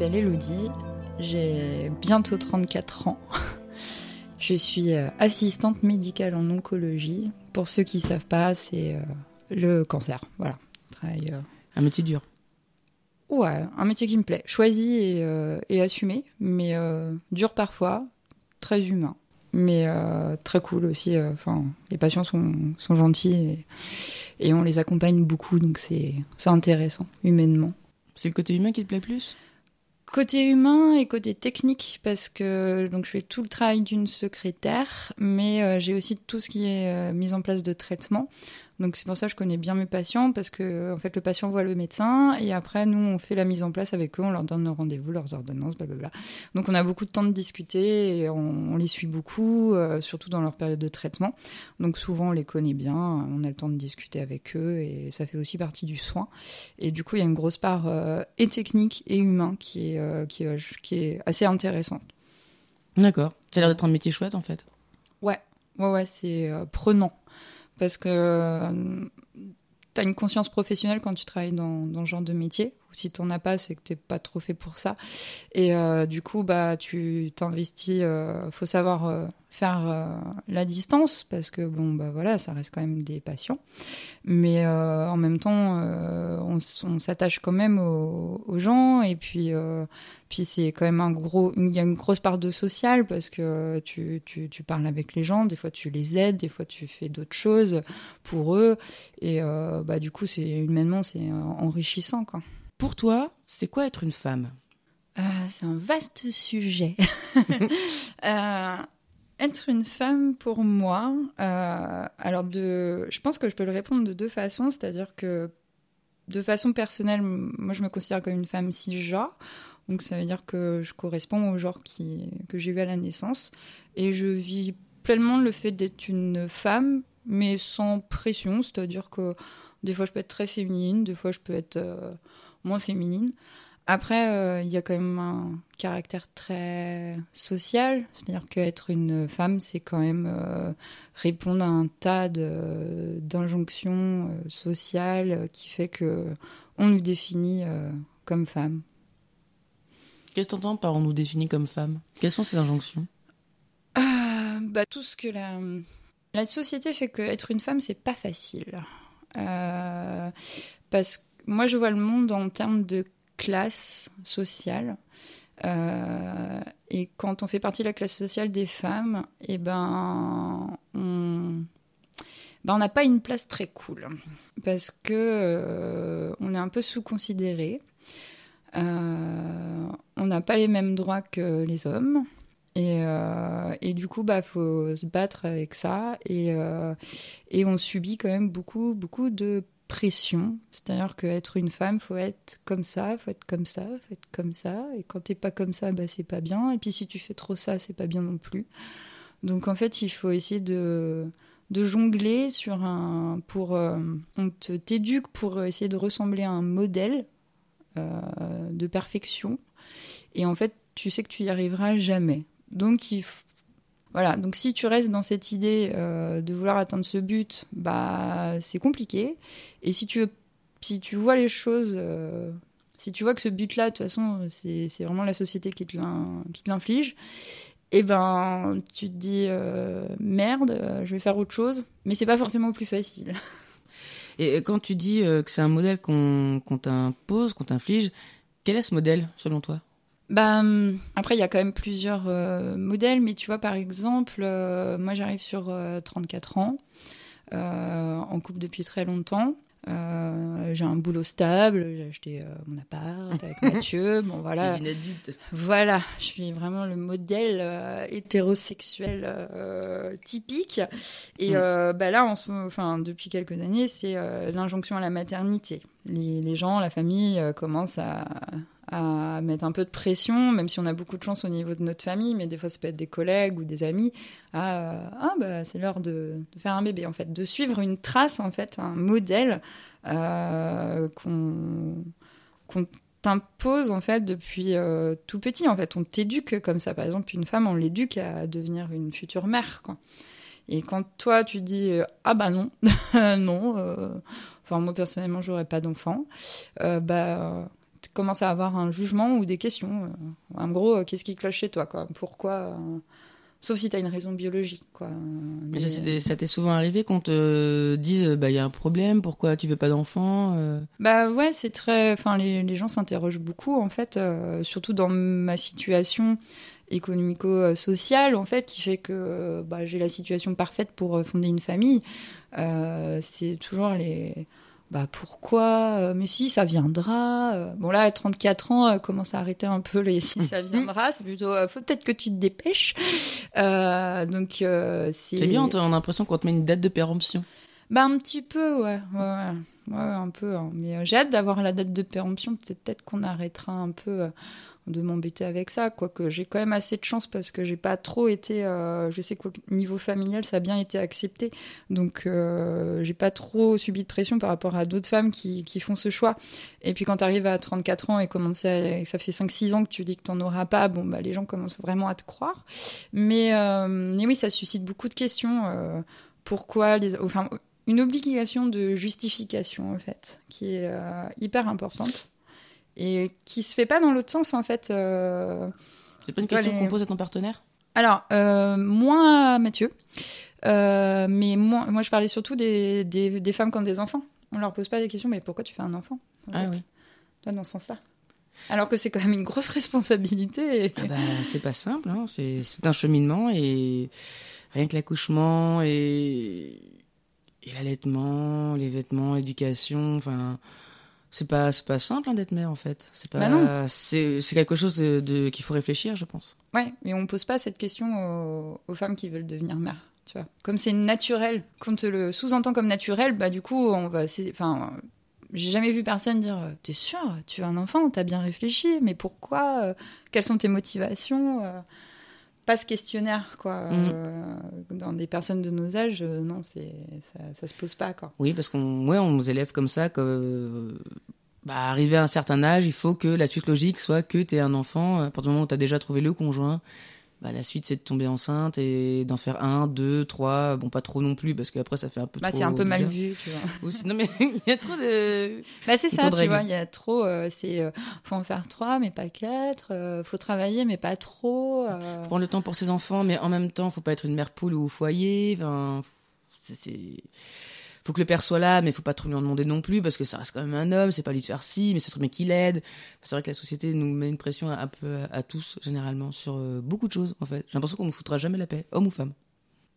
M'appelle Elodie, j'ai bientôt 34 ans. Je suis euh, assistante médicale en oncologie. Pour ceux qui ne savent pas, c'est euh, le cancer. Voilà. Euh, Un métier dur. Ouais, un métier qui me plaît. Choisi et, et assumé, mais dur parfois, très humain. Mais très cool aussi. Enfin, les patients sont, sont gentils et, et on les accompagne beaucoup, donc c'est intéressant, humainement. C'est le côté humain qui te plaît plus? Côté humain et côté technique, parce que donc je fais tout le travail d'une secrétaire, mais euh, j'ai aussi tout ce qui est euh, mise en place de traitement. Donc c'est pour ça que je connais bien mes patients, parce que en fait le patient voit le médecin et après nous on fait la mise en place avec eux, on leur donne nos rendez-vous, leurs ordonnances, blablabla. Donc on a beaucoup de temps de discuter et on, les suit beaucoup, euh, surtout dans leur période de traitement. Donc souvent on les connaît bien, on a le temps de discuter avec eux et ça fait aussi partie du soin. Et du coup il y a une grosse part euh, et technique et humain qui est, euh, qui, qui est assez intéressante. D'accord. Ça a l'air d'être un métier chouette en fait. Ouais, ouais, ouais, c'est prenant parce que euh, tu as une conscience professionnelle quand tu travailles dans, dans ce genre de métier. Ou si tu n'en as pas, c'est que tu n'es pas trop fait pour ça. Et euh, du coup, bah, tu t'investis. Euh, faut savoir faire euh, la distance parce que bon bah voilà ça reste quand même des patients mais euh, en même temps euh, on, s'attache quand même aux, gens et puis puis c'est quand même un gros il y a une grosse part de social parce que tu, tu, tu, parles avec les gens des fois tu les aides des fois tu fais d'autres choses pour eux et bah du coup c'est humainement c'est enrichissant quoi pour toi c'est quoi être une femme? C'est un vaste sujet. Être une femme pour moi, euh, alors de, je pense que je peux le répondre de deux façons, c'est-à-dire que de façon personnelle, moi je me considère comme une femme cisgenre, donc ça veut dire que je corresponds au genre qui, que j'ai eu à la naissance, et je vis pleinement le fait d'être une femme, mais sans pression, c'est-à-dire que des fois je peux être très féminine, des fois je peux être euh, moins féminine. Après, euh, il y a quand même un caractère très social, c'est-à-dire qu'être une femme, c'est quand même euh, répondre à un tas d'injonctions euh, sociales qui fait que on nous définit comme femme. Qu'est-ce que tu entends par on nous définit comme femme? Quelles sont ces injonctions? Bah, Tout ce que la, la société fait que être une femme, c'est pas facile. parce que moi, je vois le monde en termes de classe sociale. Euh, et quand on fait partie de la classe sociale des femmes, eh ben, on ben, n'a pas une place très cool parce que euh, on est un peu sous-considéré. Euh, on n'a pas les mêmes droits que les hommes. Et, et du coup, bah, faut se battre avec ça. Et, et on subit quand même beaucoup, beaucoup de pression. C'est-à-dire qu'être une femme, faut être comme ça, faut être comme ça, faut être comme ça. Et quand t'es pas comme ça, bah, c'est pas bien. Et puis si tu fais trop ça, c'est pas bien non plus. Donc en fait, il faut essayer de, de jongler sur un. pour euh, On te t'éduque pour essayer de ressembler à un modèle euh, de perfection. Et en fait, tu sais que tu y arriveras jamais. Donc il voilà, donc si tu restes dans cette idée euh, de vouloir atteindre ce but, bah c'est compliqué. Et si tu, si tu vois les choses, euh, si tu vois que ce but-là, de toute façon, c'est vraiment la société qui te l'inflige, et eh ben tu te dis euh, merde, je vais faire autre chose, mais c'est pas forcément plus facile. Et quand tu dis que c'est un modèle qu'on t'impose, qu'on t'inflige, quel est ce modèle selon toi? Bah, hum, après, il y a quand même plusieurs euh, modèles, mais tu vois, par exemple, euh, moi j'arrive sur 34 euh, ans, en couple depuis très longtemps. Euh, j'ai un boulot stable, j'ai acheté euh, mon appart avec Mathieu. Bon voilà. Je suis une adulte. Voilà, je suis vraiment le modèle euh, hétérosexuel euh, typique. Et Mm. euh, bah là, en ce, enfin, depuis quelques années, c'est euh, l'injonction à la maternité. Les, les gens, la famille euh, commencent à, à mettre un peu de pression, même si on a beaucoup de chance au niveau de notre famille, mais des fois ça peut être des collègues ou des amis. À, euh, ah bah c'est l'heure de, faire un bébé en fait, de suivre une trace en fait, un modèle euh, qu'on t'impose en fait depuis euh, tout petit. En fait on t'éduque comme ça. Par exemple une femme on l'éduque à devenir une future mère quoi. Et quand toi tu dis ah bah non non enfin moi personnellement j'aurais pas d'enfant bah tu commences à avoir un jugement ou des questions euh, en gros euh, qu'est-ce qui cloche chez toi quoi? Pourquoi euh, sauf si t'as une raison biologique quoi Mais ça, c'est des- ça t'est souvent arrivé qu'on te dise, bah, il y a un problème, pourquoi tu veux pas d'enfant euh? Bah ouais, c'est très. Enfin, les, les gens s'interrogent beaucoup, en fait, euh, surtout dans ma situation économico-sociale, en fait, qui fait que bah, j'ai la situation parfaite pour fonder une famille. Euh, c'est toujours les. Bah pourquoi Euh, Mais si, ça viendra. Euh, Bon là, à 34 ans, euh, commence à arrêter un peu les si ça viendra. C'est plutôt, faut peut-être que tu te dépêches. Euh, donc euh, c'est. C'est bien, on a l'impression qu'on te met une date de péremption. Bah un petit peu, ouais, ouais, ouais, Ouais, un peu. hein. Mais euh, j'ai hâte d'avoir la date de péremption. Peut-être qu'on arrêtera un peu euh, de m'embêter avec ça, quoique j'ai quand même assez de chance parce que j'ai pas trop été. euh, je sais qu'au niveau familial, ça a bien été accepté, donc j'ai pas trop subi de pression par rapport à d'autres femmes qui, font ce choix. Et puis quand tu arrives à 34 ans et commencer à- ça fait 5-6 ans que tu dis que t'en auras pas, bon bah les gens commencent vraiment à te croire. Mais, mais oui, ça suscite beaucoup de questions. pourquoi les, enfin, une obligation de justification en fait, qui est euh, hyper importante et qui se fait pas dans l'autre sens en fait. euh. C'est pas une question les- qu'on pose à ton partenaire? Alors, euh, moins Mathieu, euh, mais moi, moi je parlais surtout des, des, des femmes qui ont des enfants. On leur pose pas des questions, mais pourquoi tu fais un enfant en Ah fait? oui. Toi, dans ce sens-là. Alors que c'est quand même une grosse responsabilité. et- Ah bah, c'est pas simple, hein. c'est c'est tout un cheminement et rien que l'accouchement et, et l'allaitement, les vêtements, l'éducation, enfin, c'est pas c'est pas simple hein, d'être mère en fait. C'est pas Bah c'est quelque chose de, de- qu'il faut réfléchir, je pense. Ouais, mais on pose pas cette question aux, aux femmes qui veulent devenir mères. Tu vois. Comme c'est naturel, qu'on te le sous-entend comme naturel, bah du coup, on va. Enfin, j'ai jamais vu personne dire T'es sûr, tu as un enfant, t'as bien réfléchi, mais pourquoi? Quelles sont tes motivations Pas ce questionnaire, quoi. Mhm. Euh, dans des personnes de nos âges, euh, non, c'est ça, ça se pose pas, quoi. Oui, parce qu'on ouais, on nous élève comme ça que euh, bah, arrivé à un certain âge, il faut que la suite logique soit que tu aies un enfant. À partir du moment où tu as déjà trouvé le conjoint, bah, la suite c'est de tomber enceinte et d'en faire un, deux, trois. Bon, pas trop non plus parce qu'après ça fait un peu Bah, trop. c'est un peu mal vu, tu vois. Aussi- Non mais il y a trop de. Bah c'est ça, tu vois, il y a trop, euh, c'est, euh, faut en faire trois, mais pas quatre, euh, faut travailler, mais pas trop. euh. Prendre le temps pour ses enfants, mais en même temps, faut pas être une mère poule ou au foyer. Enfin, c'est. Faut que le père soit là, mais faut pas trop lui en demander non plus, parce que ça reste quand même un homme, c'est pas lui de faire ci, mais ce serait bien qu'il aide. C'est vrai que la société nous met une pression un peu à, à tous, généralement, sur euh, beaucoup de choses, en fait. J'ai l'impression qu'on nous foutra jamais la paix, homme ou femme.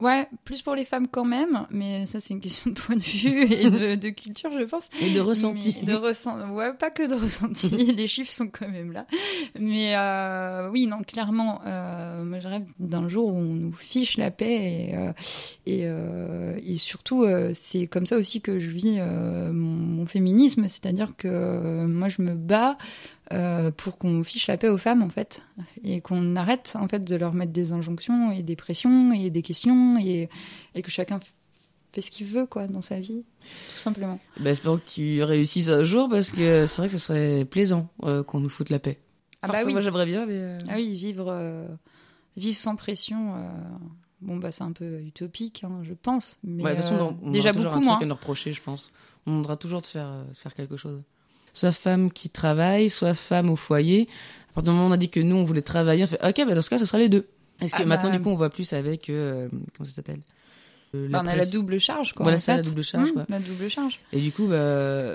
Ouais, plus pour les femmes quand même, mais ça c'est une question de point de vue et de, de culture, je pense. Et de ressenti. Mais de ressenti. Ouais, pas que de ressenti, les chiffres sont quand même là. Mais euh, oui, non, clairement, euh, moi je rêve d'un jour où on nous fiche la paix et, euh, et, et surtout, c'est comme ça aussi que je vis mon, mon féminisme, c'est-à-dire que moi je me bats euh, pour qu'on fiche la paix aux femmes en fait et qu'on arrête en fait de leur mettre des injonctions et des pressions et des questions et, et que chacun fait ce qu'il veut quoi dans sa vie tout simplement. Bah, espérons que tu réussisses un jour, parce que c'est vrai que ce serait plaisant euh, qu'on nous foute la paix. Ah bah oui. Moi j'aimerais bien, mais. euh, Ah oui, vivre, euh, vivre sans pression, bon bah c'est un peu utopique, hein, je pense. Mais Ouais, de toute façon, on- on déjà aura toujours beaucoup un moins. truc à nous reprocher, je pense. On demandera toujours de faire, euh, de faire quelque chose. Soit femme qui travaille, soit femme au foyer. À partir du moment où on a dit que nous, on voulait travailler, on fait OK, bah dans ce cas, ce sera les deux. Est-ce que Ah maintenant, bah- du coup, on voit plus avec. euh, comment ça s'appelle Euh, Bah, on a la double charge quoi. Voilà, ça, la double charge, Mmh, quoi. La double charge. Et du coup, bah.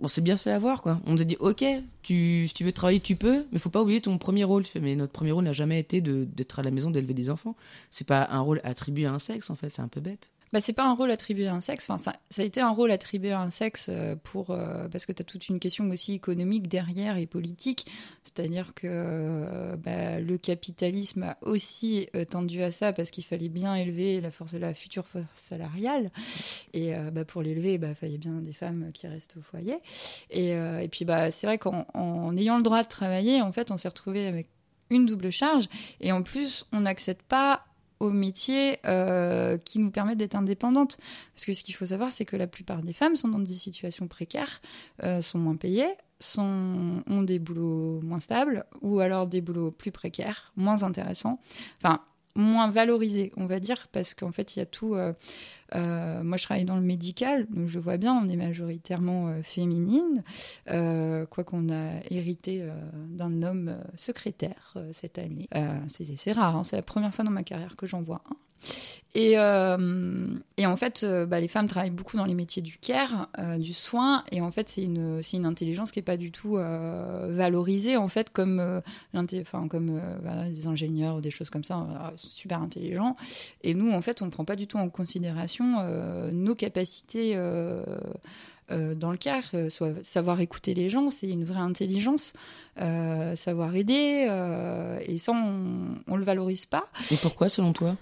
On s'est bien fait avoir, quoi. On nous a dit, ok, tu, si tu veux travailler, tu peux, mais faut pas oublier ton premier rôle. Tu fais, mais notre premier rôle n'a jamais été de- d'être à la maison, d'élever des enfants. C'est pas un rôle attribué à un sexe, en fait, c'est un peu bête. Bah, c'est pas un rôle attribué à un sexe. Enfin, ça, ça a été un rôle attribué à un sexe euh, pour euh, parce que tu as toute une question aussi économique derrière et politique. C'est-à-dire que euh, bah, le capitalisme a aussi tendu à ça parce qu'il fallait bien élever la force, la future force salariale. Et bah, pour l'élever, il bah, fallait bien des femmes qui restent au foyer. Et, et puis bah, c'est vrai qu'en en ayant le droit de travailler, en fait, on s'est retrouvé avec une double charge. Et en plus, on n'accède pas aux métiers euh, qui nous permettent d'être indépendantes. Parce que ce qu'il faut savoir, c'est que la plupart des femmes sont dans des situations précaires, euh, sont moins payées, ont des boulots moins stables, ou alors des boulots plus précaires, moins intéressants. Enfin, moins valorisés, on va dire, parce qu'en fait, il y a tout. euh, euh, moi, je travaille dans le médical, donc je vois bien, on est majoritairement euh, féminine, quoi qu'on a hérité d'un homme secrétaire cette année. C'est c'est rare, hein, c'est la première fois dans ma carrière que j'en vois un. Et, euh, et en fait, euh, bah, les femmes travaillent beaucoup dans les métiers du care, euh, du soin, et en fait, c'est une, intelligence qui est pas du tout valorisée, en fait, comme, des ingénieurs ou des choses comme ça, super intelligents. Et nous, en fait, on ne prend pas du tout en considération nos capacités dans le care, savoir écouter les gens, c'est une vraie intelligence, savoir aider, et ça, on, on le valorise pas. Et pourquoi, selon toi?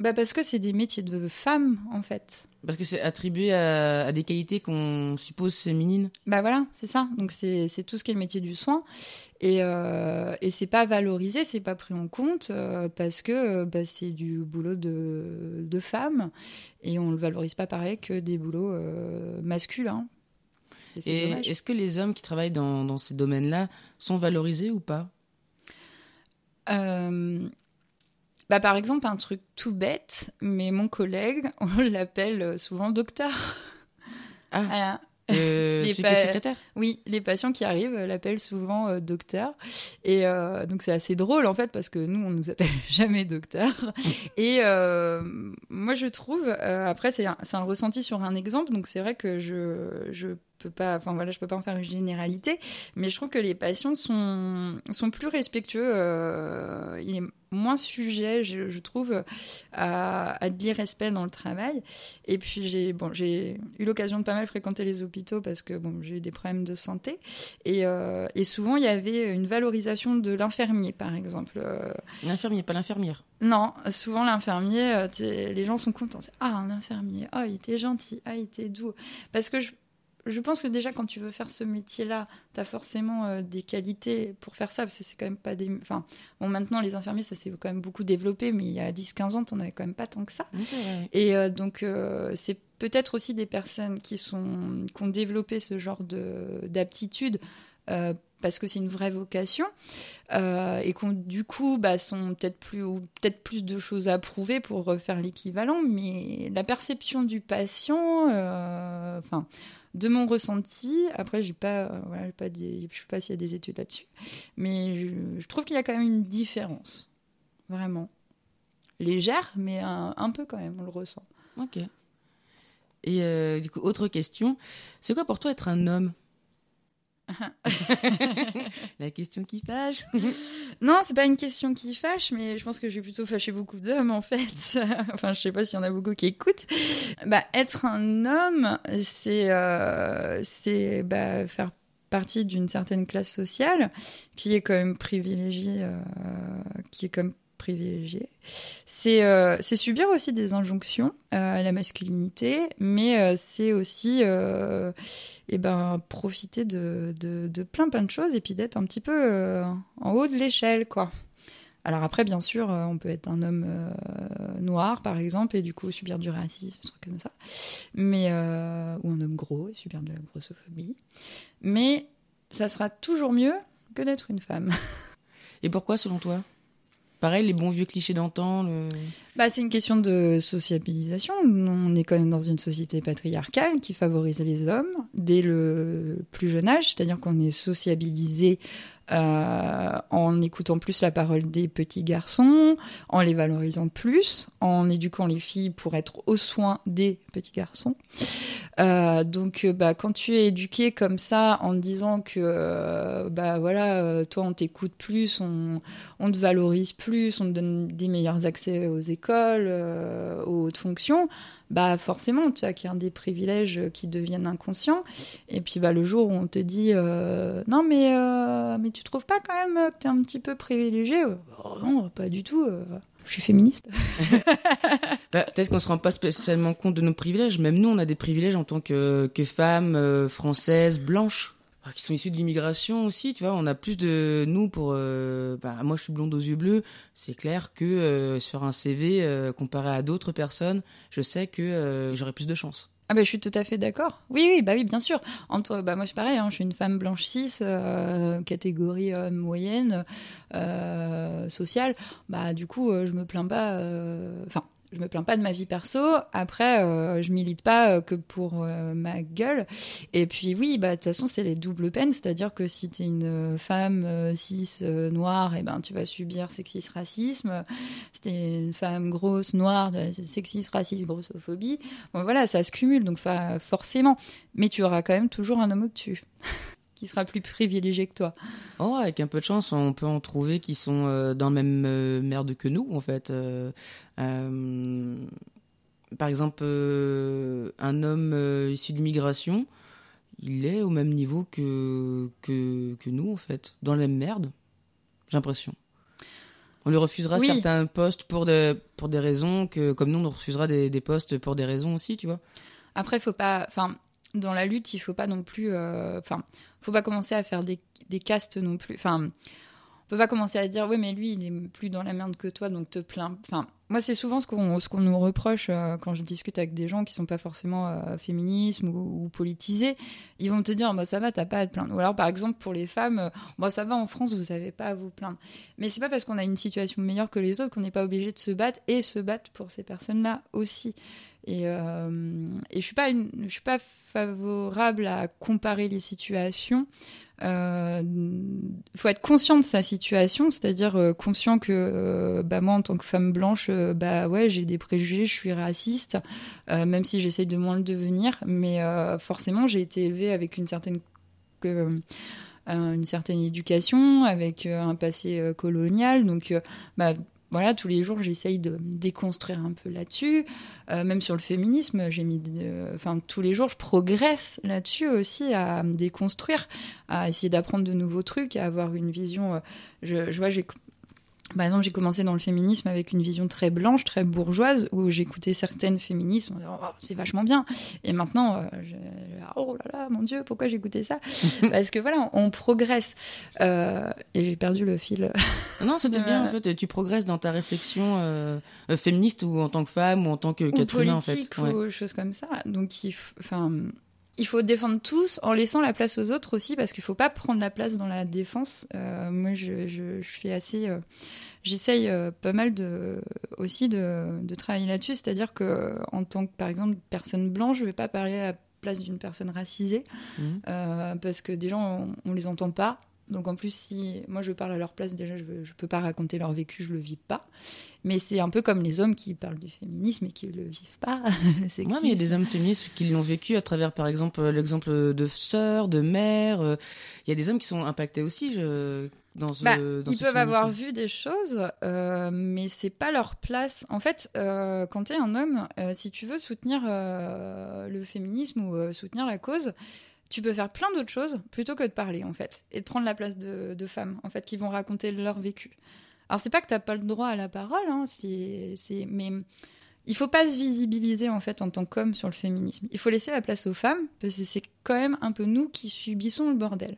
Bah parce que c'est des métiers de femmes, en fait. Parce que c'est attribué à, à des qualités qu'on suppose féminines. Bah voilà, c'est ça. Donc c'est tout ce qui est le métier du soin. Et, euh, et c'est pas valorisé, c'est pas pris en compte euh, parce que euh, bah, c'est du boulot de, de femmes et on le valorise pas pareil que des boulots euh, masculins. Et est-ce que les hommes qui travaillent dans, dans ces domaines-là sont valorisés ou pas? Euh, bah par exemple, un truc tout bête, mais mon collègue, on l'appelle souvent docteur. Ah, Voilà. euh, Les pa- secrétaire? Oui, les patients qui arrivent euh, l'appellent souvent euh, docteur. Et euh, donc c'est assez drôle en fait parce que nous, on nous appelle jamais docteur. Et euh, moi, je trouve, euh, après, c'est un, c'est un ressenti sur un exemple. Donc c'est vrai que je, je peux pas, enfin voilà, je peux pas en faire une généralité. Mais je trouve que les patients sont, sont plus respectueux. Euh, il est moins sujet, je, je trouve, à, à de l'irrespect dans le travail. Et puis j'ai bon, j'ai eu l'occasion de pas mal fréquenter les hôpitaux parce que bon, j'ai eu des problèmes de santé. Et, euh, et souvent, il y avait une valorisation de l'infirmier, par exemple. Euh, L'infirmier, pas l'infirmière. non, souvent l'infirmier, euh, les gens sont contents. Ah, un infirmier, ah, il était gentil, ah, il était doux. Parce que je, je pense que déjà, quand tu veux faire ce métier-là, tu as forcément euh, des qualités pour faire ça, parce que c'est quand même pas des. Enfin, bon, maintenant, les infirmiers, ça s'est quand même beaucoup développé, mais il y a 10-15 ans, t'en avais quand même pas tant que ça. Oui. Et euh, donc, euh, c'est peut-être aussi des personnes qui, sont, qui ont développé ce genre de- d'aptitude parce que c'est une vraie vocation euh, et qui, du coup, bah, sont peut-être plus, ou peut-être plus de choses à prouver pour refaire l'équivalent. Mais la perception du patient, euh, enfin. De mon ressenti, après j'ai pas, euh, voilà, pas je sais pas s'il y a des études là-dessus, mais je, trouve qu'il y a quand même une différence, vraiment légère, mais un, un peu quand même, on le ressent. Ok. Et euh, du coup, autre question. C'est quoi pour toi être un homme? La question qui fâche. Non, c'est pas une question qui fâche, mais je pense que j'ai plutôt fâché beaucoup d'hommes en fait. enfin, je sais pas s'il y en a beaucoup qui écoutent. Bah, être un homme, c'est euh, bah, faire partie d'une certaine classe sociale qui est quand même privilégiée, euh, qui est quand même privilégiée. C'est euh, c'est subir aussi des injonctions euh, à la masculinité, mais euh, c'est aussi eh ben, profiter de, plein plein de choses et puis d'être un petit peu en haut de l'échelle, quoi. Alors après, bien sûr, on peut être un homme noir, par exemple, et du coup subir du racisme, des trucs comme ça. Mais, ou un homme gros et subir de la grossophobie. Mais ça sera toujours mieux que d'être une femme. Et pourquoi, selon toi? Pareil, les bons vieux clichés d'antan. Bah, c'est une question de sociabilisation. On est quand même dans une société patriarcale qui favorise les hommes dès le plus jeune âge, c'est-à-dire qu'on est sociabilisé euh, en écoutant plus la parole des petits garçons, en les valorisant plus, en éduquant les filles pour être au soin des petits garçons. Euh, donc, euh, bah, quand tu es éduqué comme ça, en disant que, bah voilà, toi on t'écoute plus, on, te valorise plus, on te donne des meilleurs accès aux écoles, aux hautes fonctions, bah forcément, tu acquiers des privilèges qui deviennent inconscients. Et puis bah, le jour où on te dit euh, non, mais, euh, mais tu trouves pas quand même que tu es un petit peu privilégié? Oh, Non, pas du tout. euh, je suis féministe. Bah, Peut-être qu'on se rend pas spécialement compte de nos privilèges. Même nous, on a des privilèges en tant que, que femmes françaises, blanches, qui sont issues de l'immigration aussi. Tu vois, on a plus de nous pour. euh, bah, moi, je suis blonde aux yeux bleus. C'est clair que euh, sur un CV, euh, comparé à d'autres personnes, je sais que j'aurais plus de chance. Ah bah, je suis tout à fait d'accord. Oui, oui, bah oui, bien sûr. Entre, bah moi c'est pareil, hein, je suis une femme blanche cis, catégorie moyenne, sociale. Bah du coup, je me plains pas. Enfin, je me plains pas de ma vie perso. Après, euh, je milite pas euh, que pour euh, ma gueule. Et puis oui, bah de toute façon c'est les doubles peines, c'est-à-dire que si t'es une femme euh, cis noire, et ben tu vas subir sexisme, racisme. Si t'es une femme grosse noire, bah, sexisme, racisme, grossophobie. Bon voilà, ça se cumule donc forcément. Mais tu auras quand même toujours un homme au-dessus qui sera plus privilégié que toi. Oh, avec un peu de chance, on peut en trouver qui sont euh, dans le même euh, merde que nous, en fait. Euh, par exemple, un homme issu d'immigration, il est au même niveau que, que, que nous, en fait. Dans la même merde, j'ai l'impression. On lui refusera Oui. certains postes pour des, pour des raisons que, comme nous, on refusera des, des postes pour des raisons aussi, tu vois. Après, faut pas. Enfin, dans la lutte, il faut pas non plus. euh, Enfin, faut pas commencer à faire des, castes non plus. Enfin, on peut pas commencer à dire oui, mais lui, il est plus dans la merde que toi, donc te plains. Enfin, moi, c'est souvent ce qu'on nous reproche euh, quand je discute avec des gens qui sont pas forcément euh, féminisme ou, ou politisés. Ils vont te dire, bah ça va, t'as pas à te plaindre. Ou alors, par exemple, pour les femmes, euh, bah ça va en France, vous avez pas à vous plaindre. Mais c'est pas parce qu'on a une situation meilleure que les autres qu'on n'est pas obligé de se battre et se battre pour ces personnes-là aussi. Et, euh, et je suis suis pas favorable à comparer les situations. Euh, faut être conscient de sa situation, c'est-à-dire euh, conscient que bah moi en tant que femme blanche, bah ouais j'ai des préjugés, je suis raciste, même si j'essaye de moins le devenir, mais forcément j'ai été élevée avec une certaine une certaine éducation, avec un passé colonial, donc bah voilà, tous les jours, j'essaye de déconstruire un peu là-dessus. Euh, même sur le féminisme, j'ai mis, enfin, tous les jours, je progresse là-dessus aussi à me déconstruire, à essayer d'apprendre de nouveaux trucs, à avoir une vision. euh, je, je vois, j'ai, par exemple, j'ai commencé dans le féminisme avec une vision très blanche, très bourgeoise, où j'écoutais certaines féministes, on disait, Oh, c'est vachement bien. Et maintenant, euh, je- oh là là, mon Dieu, pourquoi j'écoutais ça? Parce que voilà, on progresse. Euh, et j'ai perdu le fil. Non, c'était bien, en fait. Tu progresses dans ta réflexion euh, féministe ou en tant que femme ou en tant que ou humain, en fait. politique Ouais. ou choses comme ça. Donc, il, enfin, il faut défendre tous en laissant la place aux autres aussi, parce qu'il faut pas prendre la place dans la défense. Euh, moi, je, je, je suis assez, euh, j'essaye euh, pas mal de aussi de, de travailler là-dessus, c'est-à-dire que en tant que par exemple personne blanche, je vais pas parler à la place d'une personne racisée, euh, parce que des gens on, on les entend pas. Donc en plus, si moi je parle à leur place, déjà je, je peux pas raconter leur vécu, je le vis pas. Mais c'est un peu comme les hommes qui parlent du féminisme et qui le vivent pas. le Ouais, mais il y a des hommes féministes qui l'ont vécu à travers, par exemple, euh, l'exemple de sœurs, de mères. euh, Il y a des hommes qui sont impactés aussi je, dans ce, Bah, dans ils ce peuvent avoir vu des choses, euh, mais c'est pas leur place. En fait, euh, quand tu es un homme, euh, si tu veux soutenir le féminisme ou soutenir la cause, tu peux faire plein d'autres choses plutôt que de parler, en fait, et de prendre la place de, femmes, en fait, qui vont raconter leur vécu. Alors, c'est pas que t'as pas le droit à la parole, hein, c'est, c'est, mais il faut pas se visibiliser, en fait, en tant qu'homme sur le féminisme. Il faut laisser la place aux femmes, parce que c'est quand même un peu nous qui subissons le bordel.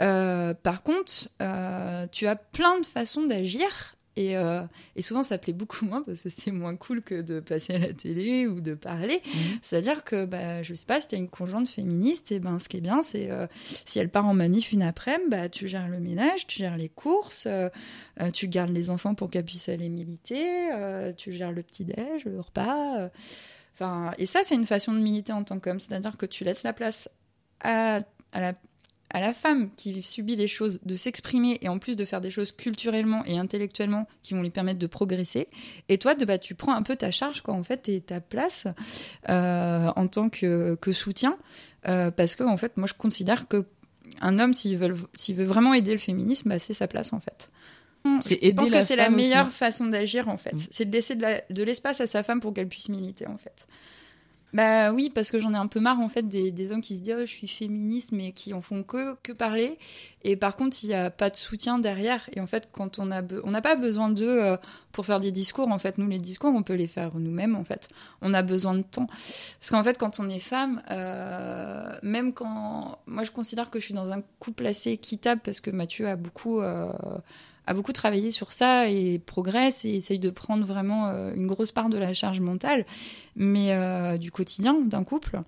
Euh, par contre, euh, tu as plein de façons d'agir. Et, euh, et souvent, ça plaît beaucoup moins parce que c'est moins cool que de passer à la télé ou de parler. Mhm. C'est-à-dire que, bah, je sais pas, si tu as une conjointe féministe, et ben, ce qui est bien, c'est euh, si elle part en manif une après-midi, bah, tu gères le ménage, tu gères les courses, euh, tu gardes les enfants pour qu'elles puissent aller militer, tu gères le petit-déj, le repas. Enfin, et ça, c'est une façon de militer en tant qu'homme. C'est-à-dire que tu laisses la place à, à la à la femme qui subit les choses de s'exprimer et en plus de faire des choses culturellement et intellectuellement qui vont lui permettre de progresser. Et toi, de, bah, tu prends un peu ta charge, quoi, en fait, et ta place euh, en tant que, que soutien. Euh, parce que, en fait, moi, je considère que un homme, s'il veut, vraiment aider le féminisme, bah, c'est sa place, en fait. Je pense que c'est la aussi. meilleure façon d'agir en fait. Mm. C'est de laisser de la- de l'espace à sa femme pour qu'elle puisse militer en fait. Bah oui, parce que j'en ai un peu marre en fait des, des hommes qui se disent oh, je suis féministe mais qui en font que, que parler. Et par contre, il n'y a pas de soutien derrière. Et en fait, quand on a on n'a pas besoin d'eux euh, pour faire des discours. En fait, nous les discours, on peut les faire nous-mêmes. En fait, on a besoin de temps. Parce qu'en fait, quand on est femme, euh, même quand moi je considère que je suis dans un couple assez équitable parce que Mathieu a beaucoup euh, a beaucoup travaillé sur ça et progresse et essaye de prendre vraiment euh, une grosse part de la charge mentale, mais euh, du quotidien d'un couple.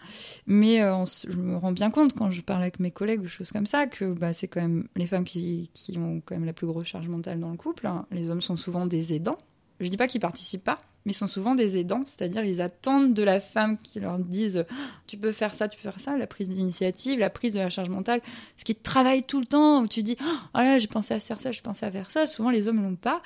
Mais euh, je me rends bien compte quand je parle avec mes collègues ou choses comme ça que bah, c'est quand même les femmes qui, qui ont quand même la plus grosse charge mentale dans le couple. hein. Les hommes sont souvent des aidants. Je dis pas qu'ils participent pas, mais sont souvent des aidants, c'est-à-dire ils attendent de la femme qui leur dise tu peux faire ça, tu peux faire ça, la prise d'initiative, la prise de la charge mentale, ce qui travaille tout le temps où tu dis oh là j'ai pensé à faire ça, j'ai pensé à faire ça. Souvent les hommes l'ont pas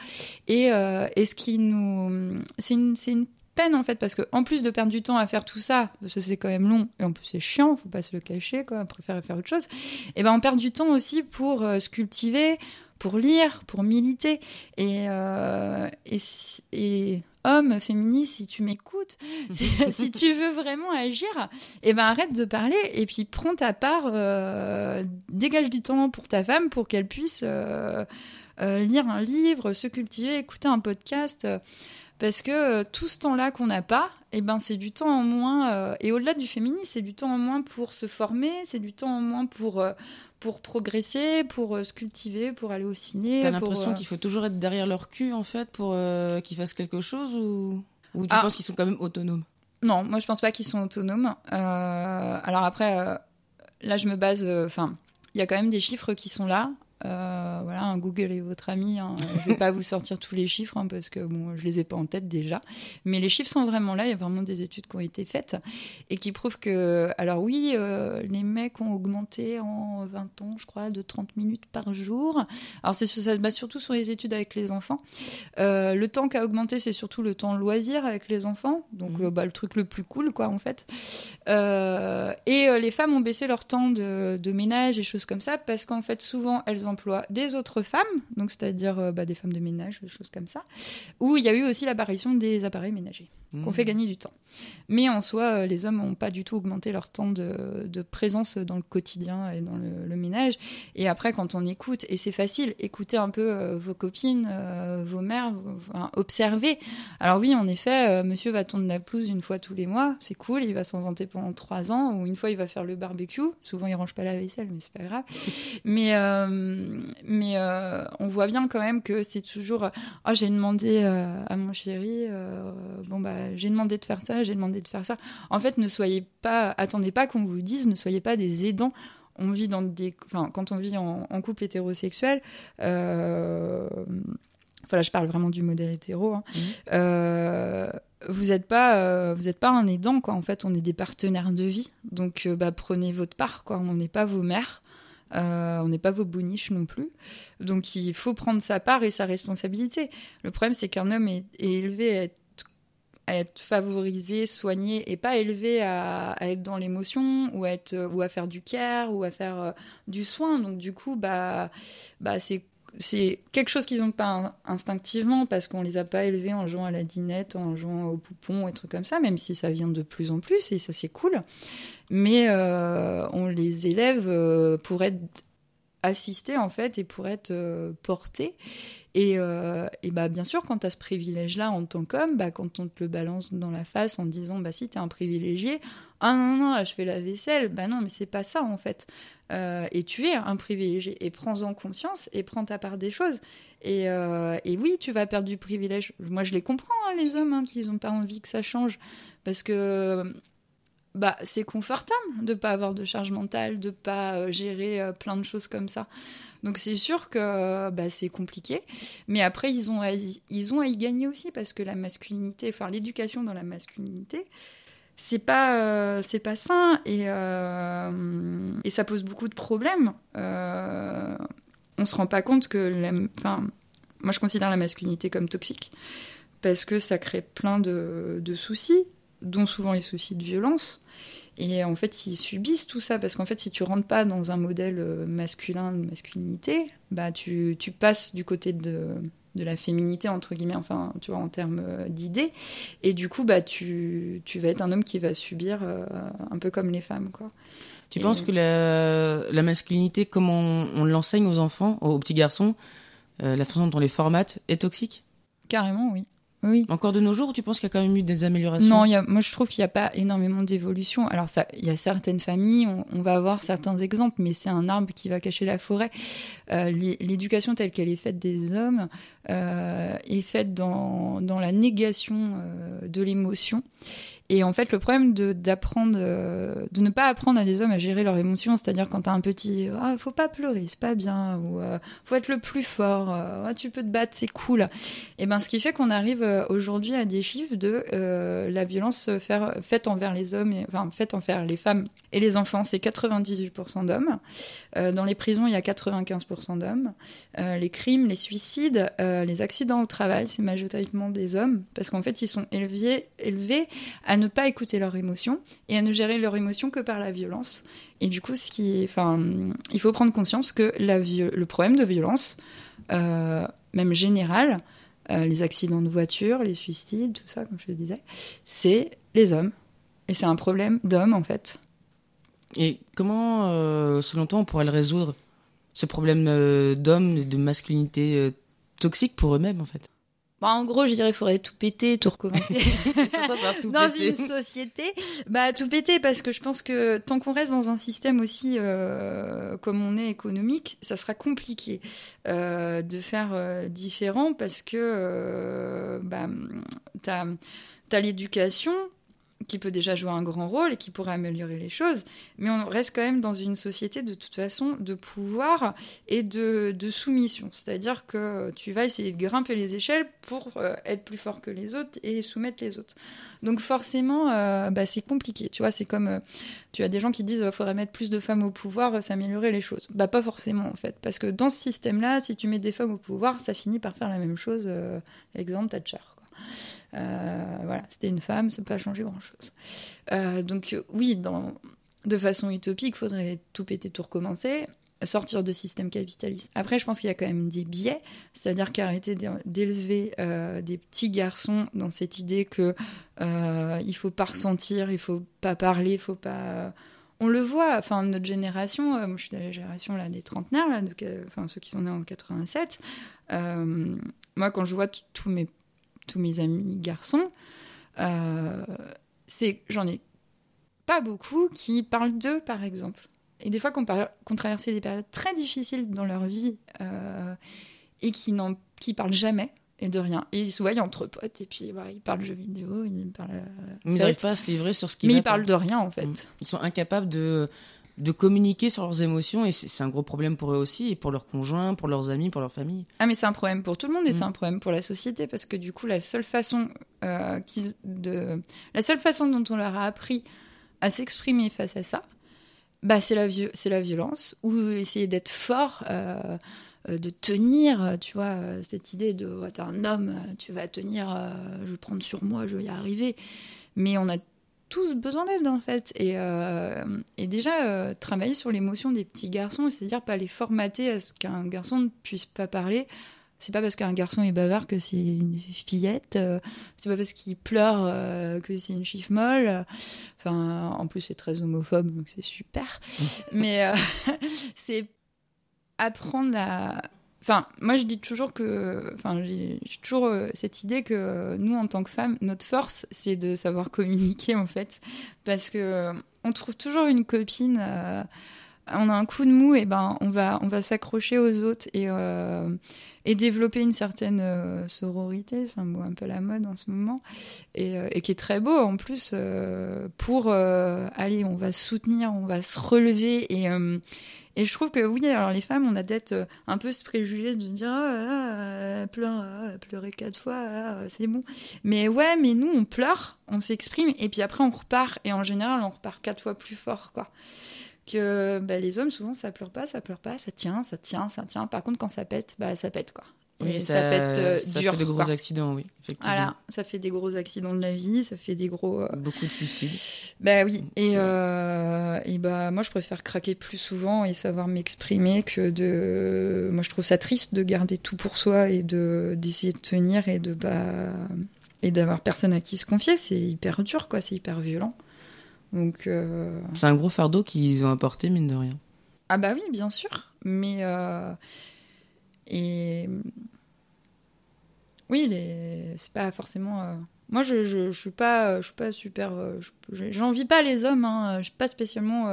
et, euh, et ce qui nous c'est une une peine en fait parce que en plus de perdre du temps à faire tout ça parce que c'est quand même long et en plus c'est chiant faut pas se le cacher quoi on préfère faire autre chose et ben on perd du temps aussi pour euh, se cultiver pour lire pour militer et euh, et, homme féministe si tu m'écoutes si, si tu veux vraiment agir et ben arrête de parler et puis prends ta part euh, dégage du temps pour ta femme pour qu'elle puisse euh, lire un livre se cultiver écouter un podcast parce que tout ce temps-là qu'on n'a pas, et ben c'est du temps en moins. et au-delà du féminisme, c'est du temps en moins pour se former, c'est du temps en moins pour pour progresser, pour euh, se cultiver, pour aller au ciné. T'as l'impression euh, qu'il faut toujours être derrière leur cul en fait pour euh, qu'ils fassent quelque chose ou ou tu Ah. penses qu'ils sont quand même autonomes? Non, moi je pense pas qu'ils sont autonomes. Alors après, là je me base. Enfin, il y a quand même des chiffres qui sont là. Euh, voilà, un Google est votre ami. hein. Je vais pas vous sortir tous les chiffres hein, parce que bon, je les ai pas en tête déjà. Mais les chiffres sont vraiment là. Il y a vraiment des études qui ont été faites et qui prouvent que, alors oui, euh, les mecs ont augmenté en 20 ans, je crois, de 30 minutes par jour. Alors c'est ça se base surtout sur les études avec les enfants. Euh, le temps qui a augmenté, c'est surtout le temps loisir avec les enfants. Donc euh, bah, le truc le plus cool, quoi, en fait. Et les femmes ont baissé leur temps de, de ménage et choses comme ça parce qu'en fait, souvent, elles des autres femmes, donc c'est-à-dire euh, bah, des femmes de ménage, des choses comme ça, où il y a eu aussi l'apparition des appareils ménagers qu'on Mmh. fait gagner du temps. Mais en soi, euh, les hommes n'ont pas du tout augmenté leur temps de, de présence dans le quotidien et dans le, le ménage. Et après, quand on écoute, et c'est facile, écoutez un peu euh, vos copines, euh, vos mères, vos- enfin, observez. Alors oui, en effet, euh, monsieur va tondre la pelouse une fois tous les mois, c'est cool, il va s'en vanter pendant trois ans, ou une fois il va faire le barbecue. Souvent, il range pas la vaisselle, mais c'est pas grave. mais mais euh, on voit bien quand même que c'est toujours ah j'ai demandé euh, à mon chéri euh, bon bah j'ai demandé de faire ça j'ai demandé de faire ça en fait ne soyez pas attendez pas qu'on vous dise ne soyez pas des aidants on vit dans des enfin quand on vit en, en couple hétérosexuel euh, Enfin, là, je parle vraiment du modèle hétéro. hein. Euh, vous n'êtes pas, euh, vous êtes pas un aidant, quoi. En fait, on est des partenaires de vie. Donc, euh, bah, prenez votre part, quoi. On n'est pas vos mères. Euh, on n'est pas vos boniches non plus. Donc il faut prendre sa part et sa responsabilité. Le problème, c'est qu'un homme est, élevé à être, favorisé, soigné, et pas élevé à, être dans l'émotion ou à ou à faire du care ou à faire euh, du soin. Donc du coup, bah, bah c'est c'est quelque chose qu'ils n'ont pas in- instinctivement parce qu'on les a pas élevés en jouant à la dinette, en jouant au poupon et trucs comme ça, même si ça vient de plus en plus et ça c'est cool. Mais euh, on les élève euh, pour être assistés en fait et pour être euh, portés. Et, euh, et bah bien sûr, quand tu as ce privilège-là en tant qu'homme, bah, quand on te le balance dans la face en disant bah si t'es un privilégié, ah non non, je fais la vaisselle, bah non mais c'est pas ça en fait. Euh, et tu es un privilégié et prends-en conscience et prends ta part des choses. Et, et oui, tu vas perdre du privilège. Moi, je les comprends, hein, les hommes, hein, qui n'ont pas envie que ça change. Parce que bah, c'est confortable de pas avoir de charge mentale, de pas euh, gérer euh, plein de choses comme ça. Donc c'est sûr que euh, bah, c'est compliqué. Mais après, ils ont, à y, ils ont à y gagner aussi parce que la masculinité, enfin l'éducation dans la masculinité, c'est pas c'est pas sain et et ça pose beaucoup de problèmes on se rend pas compte que la, enfin moi je considère la masculinité comme toxique parce que ça crée plein de, de soucis dont souvent les soucis de violence Et en fait, ils subissent tout ça parce qu'en fait, si tu rentres pas dans un modèle euh, masculin de masculinité, bah tu, tu passes du côté de, de la féminité entre guillemets, enfin, tu vois, en termes euh, d'idées. Et du coup, bah tu, tu vas être un homme qui va subir euh, un peu comme les femmes, quoi. Tu Et- penses que la, la masculinité, comme on, on l'enseigne aux enfants, aux petits garçons, euh, la façon dont on les formate, est toxique? Carrément, oui. Oui. Encore de nos jours, ou tu penses qu'il y a quand même eu des améliorations? Non, il y a, moi je trouve qu'il n'y a pas énormément d'évolution. Alors ça, il y a certaines familles, on, on va avoir certains exemples, mais c'est un arbre qui va cacher la forêt. Euh, l'é- L'éducation telle qu'elle est faite des hommes euh, est faite dans, dans la négation euh, de l'émotion. Et en fait, le problème de d'apprendre, euh, de ne pas apprendre à des hommes à gérer leurs émotions, c'est-à-dire quand t'as un petit, ah, faut pas pleurer, c'est pas bien, ou euh, faut être le plus fort, euh, Ah, tu peux te battre, c'est cool. Et ben, ce qui fait qu'on arrive euh, aujourd'hui à des chiffres de la violence faite envers les hommes, enfin faite envers les femmes et les enfants, c'est 98% d'hommes. Dans les prisons, il y a 95% d'hommes. Les crimes, les suicides, les accidents au travail, c'est majoritairement des hommes, parce qu'en fait, ils sont élevés, élevés à ne pas écouter leurs émotions et à ne gérer leurs émotions que par la violence. Et du coup, ce qui, enfin, il faut prendre conscience que le problème de violence, euh, même général, euh, les accidents de voiture, les suicides, tout ça, comme je le disais, c'est les hommes. Et c'est un problème d'hommes, en fait. Et comment, euh, selon toi, on pourrait le résoudre Ce problème d'hommes, de masculinité toxique pour eux-mêmes, en fait? Bah, en gros, je dirais qu'il faudrait tout péter, tout recommencer. tout dans péter. une société, bah tout péter parce que je pense que tant qu'on reste dans un système aussi euh, comme on est économique, ça sera compliqué euh, de faire euh, différent parce que bah, t'as as, l'éducation qui peut déjà jouer un grand rôle et qui pourrait améliorer les choses, mais on reste quand même dans une société de toute façon de pouvoir et de, soumission. C'est-à-dire que tu vas essayer de grimper les échelles pour euh, être plus fort que les autres et soumettre les autres. Donc forcément, euh, bah, c'est compliqué. Tu vois, c'est comme euh, tu as des gens qui disent qu'il faudrait mettre plus de femmes au pouvoir, ça améliorer les choses. Bah pas forcément en fait, parce que dans ce système-là, si tu mets des femmes au pouvoir, ça finit par faire la même chose. Exemple, Thatcher. Euh, voilà, c'était une femme, ça peut pas changer grand-chose. Euh, donc oui, de façon utopique, faudrait tout péter, tout recommencer, sortir de système capitaliste. Après, je pense qu'il y a quand même des biais, c'est-à-dire qu'arrêter d'élever euh, des petits garçons dans cette idée que euh, il faut pas ressentir, il faut pas parler, il faut pas on le voit, enfin notre génération, moi je suis de la génération là des trentenaires là, enfin ceux qui sont nés en 87. Euh, moi quand je vois tous mes tous mes amis garçons, euh, c'est j'en ai pas beaucoup qui parlent d'eux, par exemple. Et des fois, qu'on qu traversé des périodes très difficiles dans leur vie euh, et qui n'en qui parlent jamais et de rien. Et ils se voient entre potes et puis bah, ils parlent jeux vidéo, ils parlent. Euh, Mais ils n'arrivent pas à se livrer sur ce qui Mais va ils parlent de rien en fait. Ils sont incapables de de communiquer sur leurs émotions et c'est un gros problème pour eux aussi et pour leurs conjoints, pour leurs amis, pour leur famille. Ah mais c'est un problème pour tout le monde et mmh. c'est un problème pour la société parce que du coup la seule façon euh, de la seule façon dont on leur a appris à s'exprimer face à ça, bah c'est la c'est la violence ou essayer d'être fort. Euh, de tenir, tu vois, cette idée de oh, t'es un homme, tu vas tenir, euh, je vais prendre sur moi, je vais y arriver. Mais on a tous besoin d'aide en fait. Et, euh, et déjà, euh, travailler sur l'émotion des petits garçons, c'est-à-dire pas les formater à ce qu'un garçon ne puisse pas parler. C'est pas parce qu'un garçon est bavard que c'est une fillette. Euh, c'est pas parce qu'il pleure que c'est une chiffre molle. Enfin, en plus, c'est très homophobe, donc c'est super. Mais c'est apprendre à Enfin, moi, je dis toujours que. Enfin, j'ai toujours euh, cette idée que nous, en tant que femmes, notre force, c'est de savoir communiquer, en fait. Parce que euh, on trouve toujours une copine. Euh, on a un coup de mou, et ben, on va, on va s'accrocher aux autres et, et développer une certaine sororité. C'est un mot un peu la mode en ce moment. Et, et qui est très beau, en plus, pour. allez, on va soutenir, on va se relever et. Et je trouve que oui, alors les femmes, on a peut-être un peu ce préjugé de dire ah, ah, pleure, ah, pleurer quatre fois, ah, c'est bon. Mais ouais, mais nous, on pleure, on s'exprime, et puis après, on repart. Et en général, on repart quatre fois plus fort, quoi. Que bah, les hommes, souvent, ça pleure pas, ça pleure pas, ça tient, ça tient, ça tient. Par contre, quand ça pète, bah ça pète, quoi. Oui, Et ça, être euh, ça dur. fait de gros quoi. accidents, oui, effectivement. Voilà, ça fait des gros accidents de la vie, ça fait des gros. euh, Beaucoup de suicides. Bah oui, et, C'est vrai. euh, et bah moi je préfère craquer plus souvent et savoir m'exprimer que de. Moi je trouve ça triste de garder tout pour soi et de d'essayer de tenir et de bah et d'avoir personne à qui se confier. C'est hyper dur quoi, c'est hyper violent. Donc euh, C'est un gros fardeau qu'ils ont apporté, mine de rien. ah bah oui bien sûr, mais euh, et oui les c'est pas forcément. euh, Moi, je, je, je suis pas, je suis pas super. je- J'envie pas les hommes. Hein, je suis pas spécialement.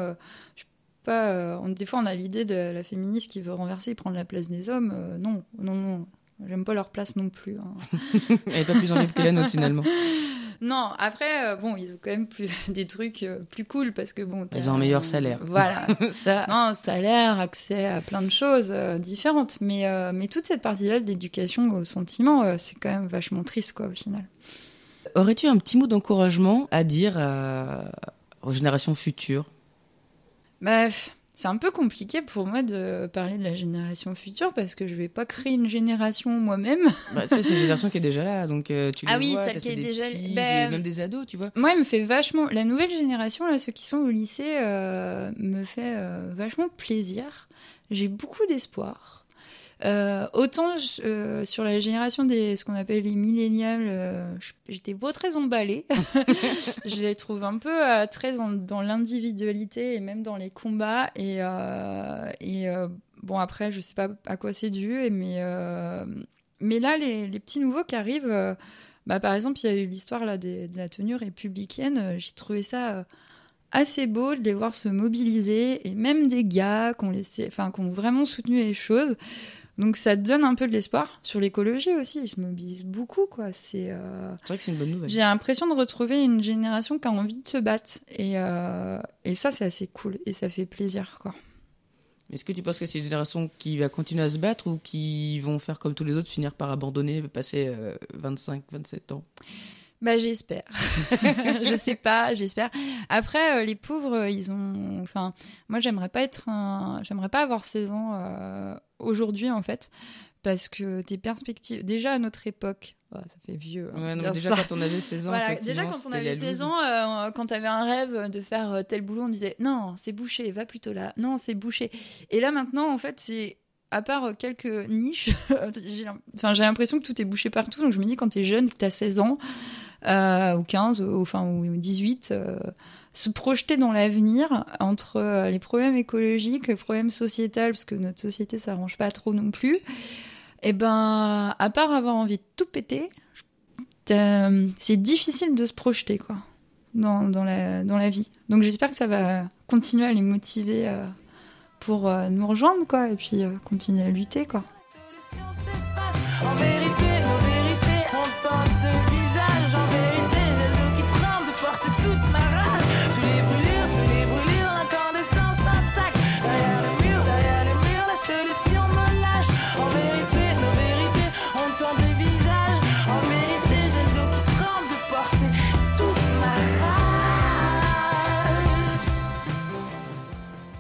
je suis pas. on- des fois, on a l'idée de la féministe qui veut renverser, et prendre la place des hommes. non, non, non. J'aime pas leur place non plus. hein. Elle n'est pas plus en libre que la nôtre, finalement. Non, après, euh, bon, ils ont quand même plus des trucs euh, plus cool parce que bon. Ils ont un meilleur salaire. Voilà. Ça, Non, salaire, accès à plein de choses euh, différentes. Mais, euh, mais toute cette partie-là de l'éducation au sentiment, c'est quand même vachement triste, quoi, au final. aurais-tu un petit mot d'encouragement à dire aux générations futures? Bref, c'est un peu compliqué pour moi de parler de la génération future parce que je vais pas créer une génération moi-même. bah, C'est une génération qui est déjà là, donc euh, tu les Ah oui, vois, celle t'as- qui est des déjà- petits, ben- des- même des ados, tu vois. Moi, elle me fait vachement. La nouvelle génération, là, ceux qui sont au lycée, euh, me fait euh, vachement plaisir. J'ai beaucoup d'espoir. Euh, autant je- euh, sur la génération des ce qu'on appelle les millénials, euh, j'étais pas très emballée. je les trouve un peu très en- dans l'individualité et même dans les combats. Et, et bon, après, je sais pas à quoi c'est dû, mais, mais là, les, les petits nouveaux qui arrivent. bah, par exemple, il y a eu l'histoire là des- de la tenue républicaine. J'ai trouvé ça assez beau de les voir se mobiliser et même des gars qui ont laissé, enfin, qui ont vraiment soutenu les choses. Donc ça donne un peu de l'espoir sur l'écologie aussi. Ils se mobilisent beaucoup, quoi. C'est euh, C'est vrai que c'est une bonne nouvelle. j'ai l'impression de retrouver une génération qui a envie de se battre et euh, et ça c'est assez cool et ça fait plaisir, quoi. Est-ce que tu penses que c'est une génération qui va continuer à se battre ou qui vont faire comme tous les autres, finir par abandonner, passer euh, 25, 27 ans? Bah j'espère. je sais pas, j'espère. Après euh, les pauvres, euh, ils ont enfin moi j'aimerais pas être un j'aimerais pas avoir 16 ans euh, aujourd'hui en fait parce que tes perspectives déjà à notre époque, oh, ça fait vieux. hein, Ouais, non, dire déjà quand on avait 16 ans, Voilà, déjà quand on avait la 16 loose. ans, euh, quand t'avais un rêve de faire tel boulot, on disait non, c'est bouché, va plutôt là. Non, c'est bouché. Et là maintenant, en fait, c'est à part quelques niches, j'ai l'impression que tout est bouché partout. Donc je me dis quand t'es jeune, que t'as 16 ans euh, ou 15 ou enfin ou 18, euh, se projeter dans l'avenir entre euh, les problèmes écologiques, les problèmes sociétals, parce que notre société s'arrange pas trop non plus. Et ben, à part avoir envie de tout péter, t'as- c'est difficile de se projeter quoi dans, dans, la, dans la vie. Donc j'espère que ça va continuer à les motiver euh, pour euh, nous rejoindre quoi et puis euh, continuer à lutter quoi. solution s'efface. En vérité,